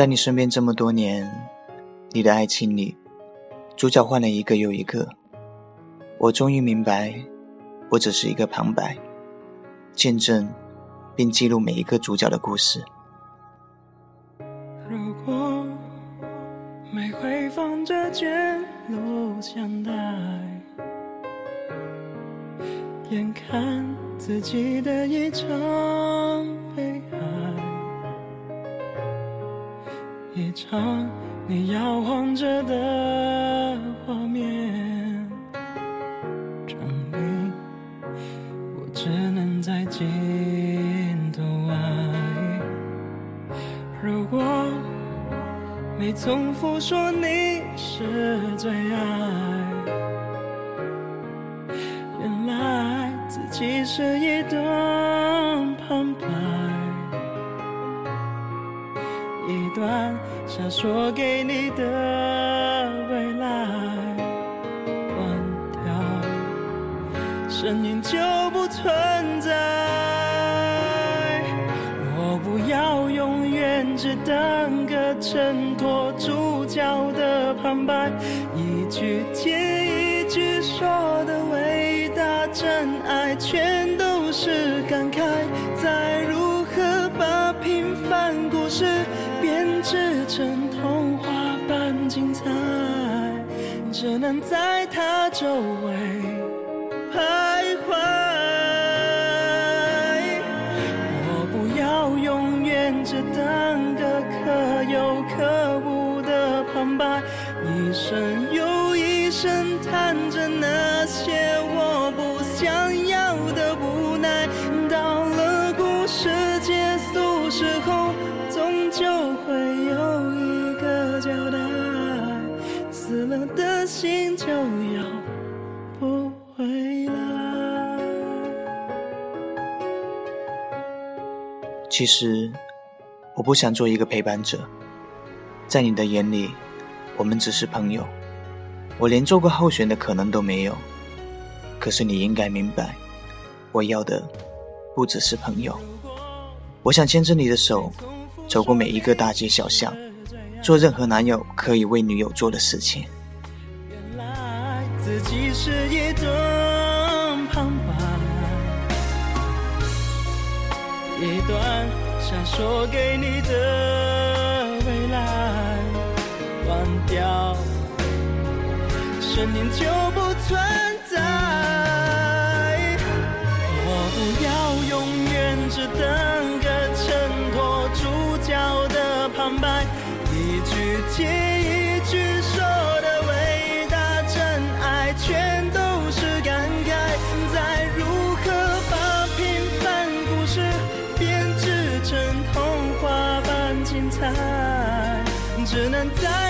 在你身边这么多年，你的爱情里，主角换了一个又一个。我终于明白，我只是一个旁白，见证并记录每一个主角的故事。如果没会放着卷录像带，眼看自己的一场一场你摇晃着的画面，证明我只能在尽头爱。如果没重复说你是最爱，原来自己是一段旁白。一段想说给你的未来，关掉声音就不存在。我不要永远只当个衬托主角的旁白，一句接一句说的伟大真爱，全都是只能在它周围徘徊。我不要永远只当个可有可无的旁白，一生又一生谈着那些我不想要的无奈。到了故事结束时候。终究会心就要不回来。其实，我不想做一个陪伴者，在你的眼里，我们只是朋友。我连做过候选的可能都没有。可是你应该明白，我要的不只是朋友。我想牵着你的手。走过每一个大街小巷，做任何男友可以为女友做的事情。自己是一段旁白，一段想说给你的未来，关掉声音就不存在。般精彩，只能在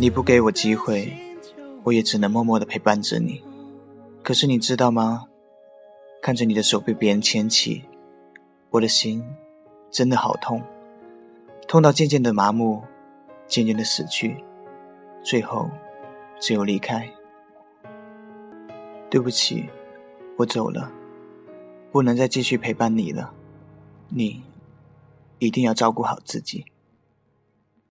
你不给我机会，我也只能默默的陪伴着你。可是你知道吗？看着你的手被别人牵起，我的心真的好痛，痛到渐渐的麻木，渐渐的死去，最后只有离开。对不起，我走了，不能再继续陪伴你了，你一定要照顾好自己。